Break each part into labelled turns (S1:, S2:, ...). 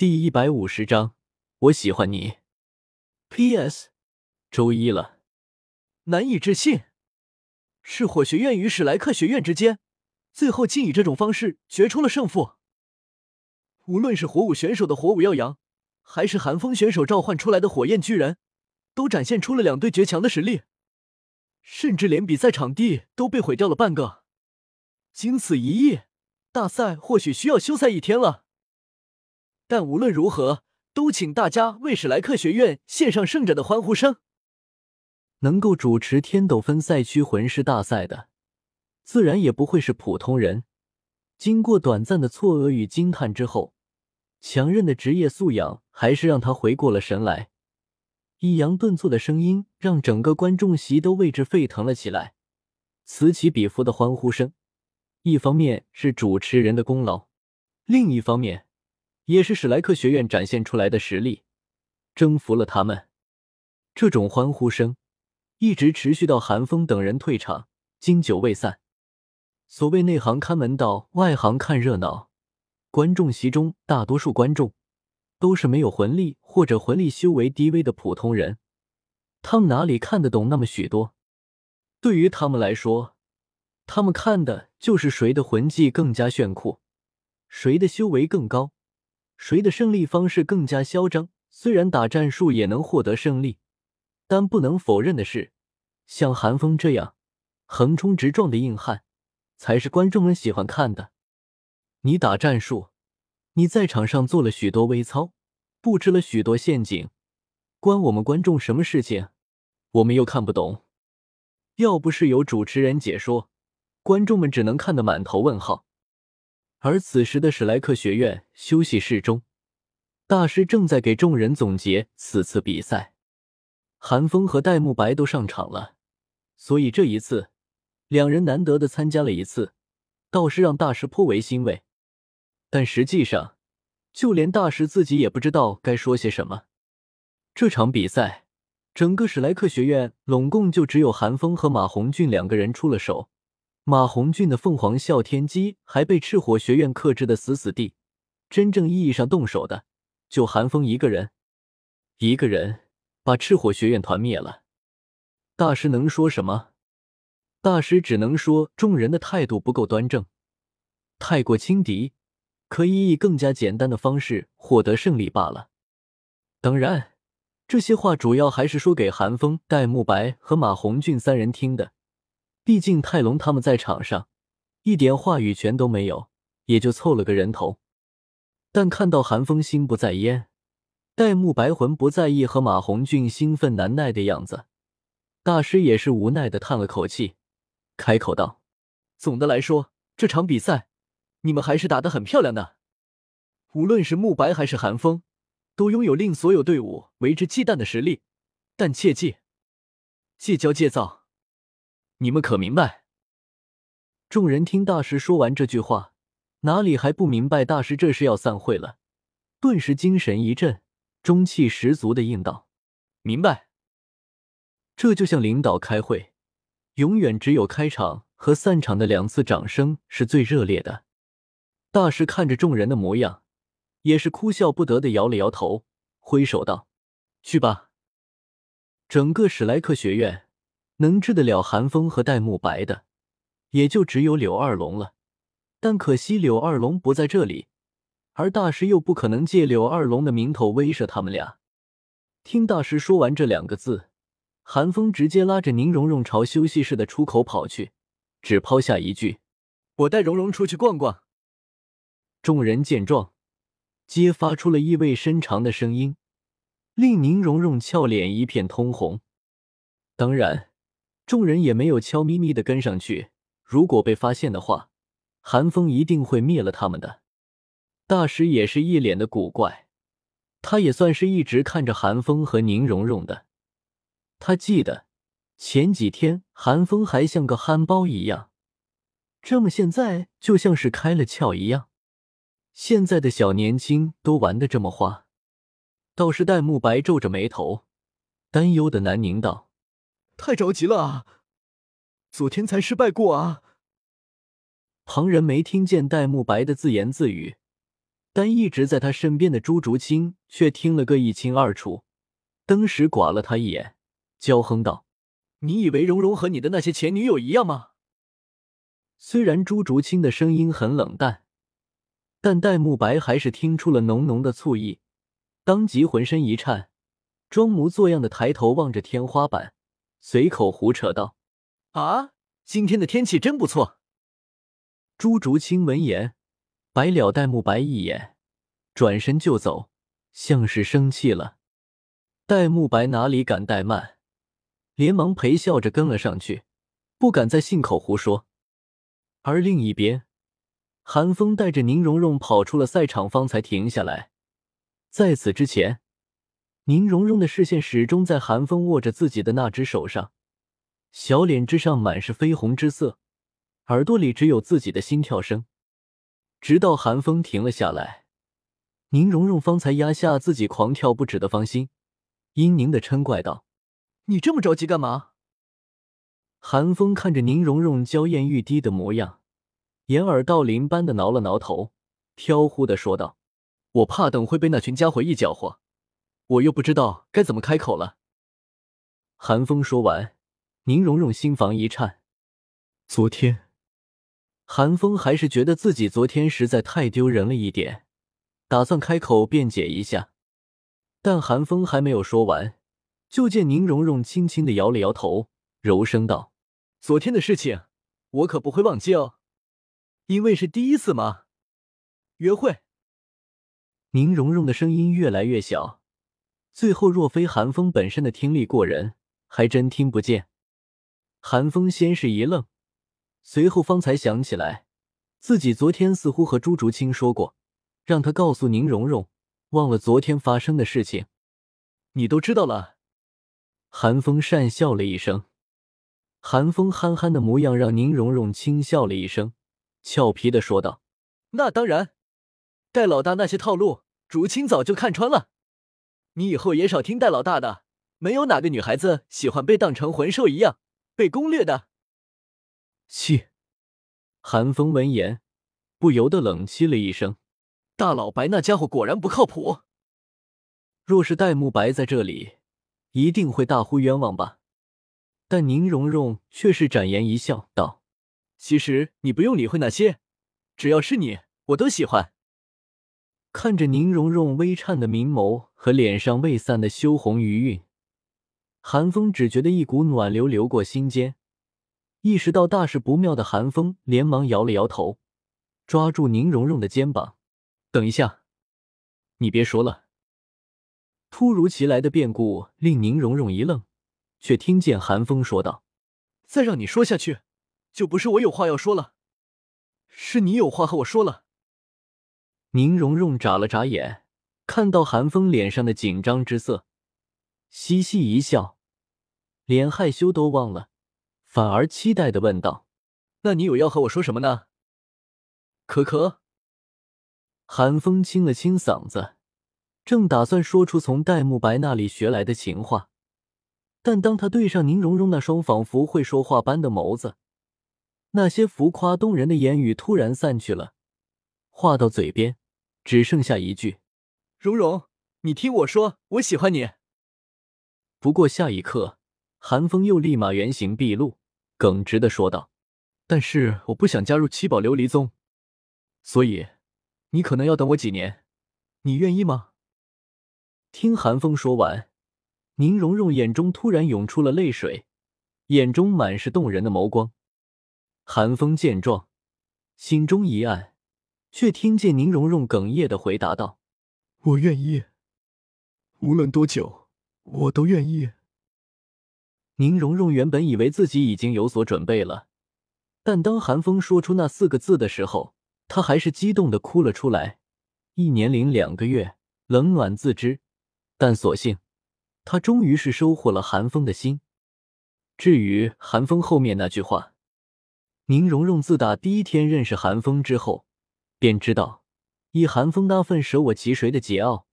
S1: 第一百五十章，我喜欢你。P.S. 周一了，
S2: 难以置信，是火学院与史莱克学院之间，最后竟以这种方式决出了胜负。无论是火舞选手的火舞耀阳，还是寒风选手召唤出来的火焰巨人，都展现出了两队绝强的实力，甚至连比赛场地都被毁掉了半个。经此一役，大赛或许需要休赛一天了。但无论如何，都请大家为史莱克学院献上胜者的欢呼声。
S1: 能够主持天斗分赛区魂师大赛的，自然也不会是普通人。经过短暂的错愕与惊叹之后，强韧的职业素养还是让他回过了神来。抑扬顿挫的声音让整个观众席都为之沸腾了起来，此起彼伏的欢呼声。一方面是主持人的功劳，另一方面也是史莱克学院展现出来的实力，征服了他们。这种欢呼声一直持续到韩风等人退场，经久未散。所谓内行看门道，外行看热闹。观众席中大多数观众都是没有魂力或者魂力修为低微的普通人，他们哪里看得懂那么许多？对于他们来说，他们看的就是谁的魂技更加炫酷，谁的修为更高，谁的胜利方式更加嚣张。虽然打战术也能获得胜利，但不能否认的是，像韩风这样横冲直撞的硬汉，才是观众们喜欢看的。你打战术，你在场上做了许多微操，布置了许多陷阱，关我们观众什么事情？我们又看不懂。要不是有主持人解说。观众们只能看得满头问号，而此时的史莱克学院休息室中，大师正在给众人总结此次比赛。韩风和戴沐白都上场了，所以这一次两人难得的参加了一次，倒是让大师颇为欣慰。但实际上，就连大师自己也不知道该说些什么。这场比赛，整个史莱克学院拢共就只有韩风和马红俊两个人出了手。马红俊的凤凰啸天机还被赤火学院克制的死死地，真正意义上动手的就韩风一个人，一个人把赤火学院团灭了。大师能说什么？大师只能说众人的态度不够端正，太过轻敌，可以以更加简单的方式获得胜利罢了。当然，这些话主要还是说给韩风、戴沐白和马红俊三人听的。毕竟泰隆他们在场上一点话语权都没有，也就凑了个人头。但看到韩风心不在焉，戴沐白魂不在意和马红俊兴奋难耐的样子，大师也是无奈的叹了口气，开口道：“
S2: 总的来说，这场比赛你们还是打得很漂亮的。无论是沐白还是韩风，都拥有令所有队伍为之忌惮的实力。但切记，戒骄戒躁。”你们可明白？
S1: 众人听大师说完这句话，哪里还不明白大师这是要散会了？顿时精神一振，中气十足的应道：“
S2: 明白。”
S1: 这就像领导开会，永远只有开场和散场的两次掌声是最热烈的。大师看着众人的模样，也是哭笑不得的摇了摇头，挥手道：“去吧。”整个史莱克学院。能治得了寒风和戴沐白的，也就只有柳二龙了。但可惜柳二龙不在这里，而大师又不可能借柳二龙的名头威慑他们俩。听大师说完这两个字，寒风直接拉着宁荣荣朝休息室的出口跑去，只抛下一句：“
S2: 我带荣荣出去逛逛。”
S1: 众人见状，皆发出了意味深长的声音，令宁荣荣俏脸一片通红。当然。众人也没有悄咪咪的跟上去，如果被发现的话，寒风一定会灭了他们的。大师也是一脸的古怪，他也算是一直看着寒风和宁荣荣的。他记得前几天寒风还像个憨包一样，这么现在就像是开了窍一样。现在的小年轻都玩的这么花，倒是戴沐白皱着眉头，担忧的喃宁道。
S2: 太着急了啊！昨天才失败过啊！
S1: 旁人没听见戴沐白的自言自语，但一直在他身边的朱竹清却听了个一清二楚，登时剐了他一眼，娇哼道：“
S2: 你以为蓉蓉和你的那些前女友一样吗？”
S1: 虽然朱竹清的声音很冷淡，但戴沐白还是听出了浓浓的醋意，当即浑身一颤，装模作样的抬头望着天花板，随口胡扯道：“
S2: 啊，今天的天气真不错。”
S1: 朱竹清闻言，白了戴沐白一眼，转身就走，像是生气了。戴沐白哪里敢怠慢，连忙陪笑着跟了上去，不敢再信口胡说。而另一边，韩风带着宁荣荣跑出了赛场，方才停下来。在此之前，宁荣荣的视线始终在韩风握着自己的那只手上，小脸之上满是绯红之色，耳朵里只有自己的心跳声。直到韩风停了下来，宁荣荣方才压下自己狂跳不止的芳心，阴凝的嗔怪道：“
S2: 你这么着急干嘛？”
S1: 韩风看着宁荣荣娇艳欲滴的模样，掩耳盗铃般的挠了挠头，飘忽的说道：“
S2: 我怕等会被那群家伙一搅和，我又不知道该怎么开口了。”
S1: 韩风说完，宁荣荣心房一颤。昨天，韩风还是觉得自己昨天实在太丢人了一点，打算开口辩解一下，但韩风还没有说完，就见宁荣荣轻轻的摇了摇头，柔声道。
S2: 昨天的事情，我可不会忘记哦，因为是第一次嘛。约会。
S1: 宁荣荣的声音越来越小，最后若非韩风本身的听力过人，还真听不见。韩风先是一愣，随后方才想起来，自己昨天似乎和朱竹清说过，让他告诉宁荣荣，忘了昨天发生的事情。
S2: 你都知道了。
S1: 韩风讪笑了一声。韩风憨憨的模样让宁荣荣轻笑了一声，俏皮的说道：“
S2: 那当然，戴老大那些套路，竹青早就看穿了。你以后也少听戴老大的，没有哪个女孩子喜欢被当成魂兽一样被攻略的。”
S1: 气。韩风闻言不由得冷气了一声：“
S2: 大老白那家伙果然不靠谱。
S1: 若是戴沐白在这里，一定会大呼冤枉吧。”但宁荣荣却是展颜一笑，道：“
S2: 其实你不用理会那些，只要是你，我都喜欢。”
S1: 看着宁荣荣微颤的明眸和脸上未散的羞红余韵，韩风只觉得一股暖流流过心间。意识到大事不妙的韩风连忙摇了摇头，抓住宁荣荣的肩膀：“等一下，你别说了。”突如其来的变故令宁荣荣一愣。却听见韩风说道：“
S2: 再让你说下去，就不是我有话要说了，是你有话和我说了。”
S1: 宁荣荣眨了眨眼，看到韩风脸上的紧张之色，嘻嘻一笑，连害羞都忘了，反而期待的问道：“
S2: 那你有要和我说什么呢？”可可。
S1: 韩风清了清嗓子，正打算说出从戴沐白那里学来的情话。但当他对上宁荣荣那双仿佛会说话般的眸子，那些浮夸动人的言语突然散去了，话到嘴边只剩下一句：“
S2: 蓉蓉，你听我说，我喜欢你。”
S1: 不过下一刻，韩风又立马原形毕露，耿直的说道：“
S2: 但是我不想加入七宝琉璃宗，所以你可能要等我几年，你愿意吗？”
S1: 听韩风说完。宁荣荣眼中突然涌出了泪水，眼中满是动人的眸光。韩风见状，心中一暗，却听见宁荣荣哽咽的回答道：“
S2: 我愿意，无论多久，我都愿意。”
S1: 宁荣荣原本以为自己已经有所准备了，但当韩风说出那四个字的时候，她还是激动的哭了出来。一年零两个月，冷暖自知，但所幸。她终于是收获了韩风的心。至于韩风后面那句话，宁荣荣自打第一天认识韩风之后，便知道以韩风那份舍我其谁的桀骜，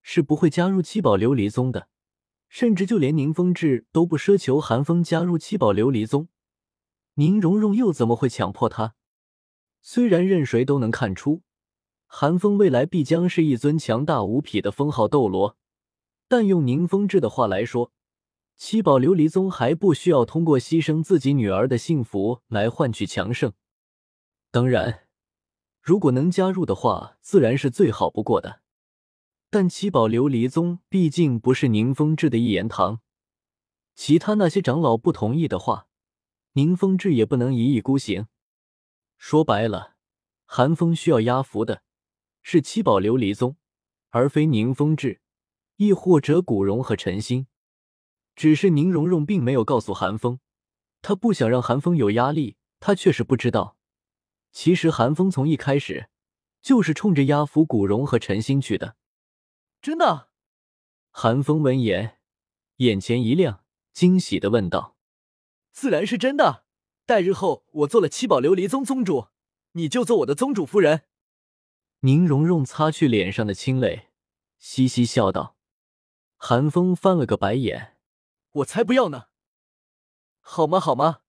S1: 是不会加入七宝琉璃宗的。甚至就连宁风致都不奢求韩风加入七宝琉璃宗，宁荣荣又怎么会强迫他？虽然任谁都能看出，韩风未来必将是一尊强大无匹的封号斗罗，但用宁风致的话来说，七宝琉璃宗还不需要通过牺牲自己女儿的幸福来换取强盛。当然，如果能加入的话，自然是最好不过的。但七宝琉璃宗毕竟不是宁风致的一言堂，其他那些长老不同意的话，宁风致也不能一意孤行。说白了，韩风需要压服的。是七宝琉璃宗，而非宁风致，亦或者古荣和陈心。只是宁荣荣并没有告诉韩风，他不想让韩风有压力。他确实不知道，其实韩风从一开始就是冲着压服古荣和陈心去的。
S2: 真的？
S1: 韩风闻言，眼前一亮，惊喜的问道：“
S2: 自然是真的。待日后我做了七宝琉璃宗宗主，你就做我的宗主夫人。”
S1: 宁荣荣擦去脸上的清泪，嘻嘻笑道：“韩风翻了个白眼，
S2: 我才不要呢！好吗？好吗？”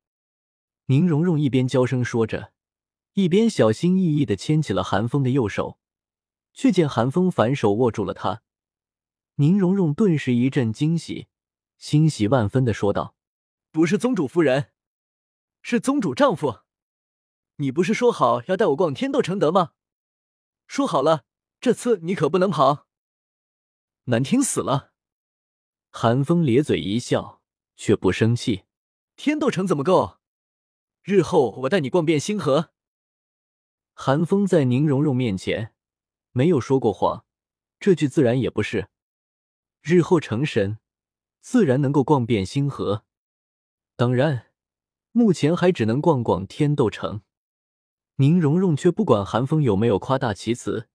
S1: 宁荣荣一边娇声说着，一边小心翼翼的牵起了韩风的右手，却见韩风反手握住了她。宁荣荣顿时一阵惊喜，欣喜万分的说道：“
S2: 不是宗主夫人，是宗主丈夫。你不是说好要带我逛天斗城德吗？”说好了，这次你可不能跑。难听死了！
S1: 韩风咧嘴一笑，却不生气。
S2: 天斗城怎么够？日后我带你逛遍星河。
S1: 韩风在宁荣荣面前没有说过谎，这句自然也不是。日后成神，自然能够逛遍星河。当然，目前还只能逛逛天斗城。宁荣荣却不管韩风有没有夸大其词，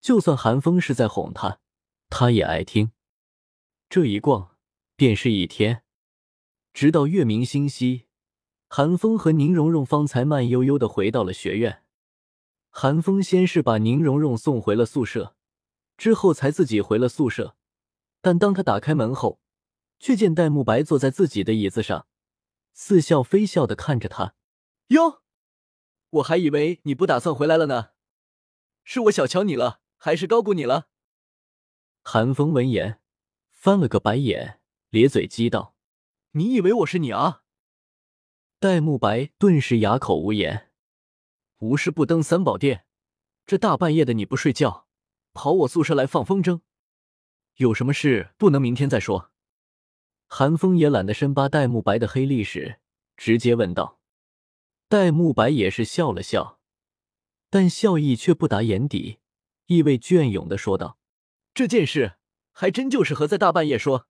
S1: 就算韩风是在哄她，她也爱听。这一逛便是一天，直到月明星稀，韩风和宁荣荣方才慢悠悠的回到了学院。韩风先是把宁荣荣送回了宿舍，之后才自己回了宿舍。但当他打开门后，却见戴沐白坐在自己的椅子上，似笑非笑的看着他。
S2: 哟。我还以为你不打算回来了呢，是我小瞧你了，还是高估你了？
S1: 韩风闻言翻了个白眼，咧嘴讥道：“
S2: 你以为我是你啊？”
S1: 戴沐白顿时哑口无言。
S2: 无事不登三宝殿，这大半夜的你不睡觉，跑我宿舍来放风筝，有什么事不能明天再说？
S1: 韩风也懒得深扒戴沐白的黑历史，直接问道。戴沐白也是笑了笑，但笑意却不达眼底，意味隽永的说道：“
S2: 这件事还真就适合在大半夜说。”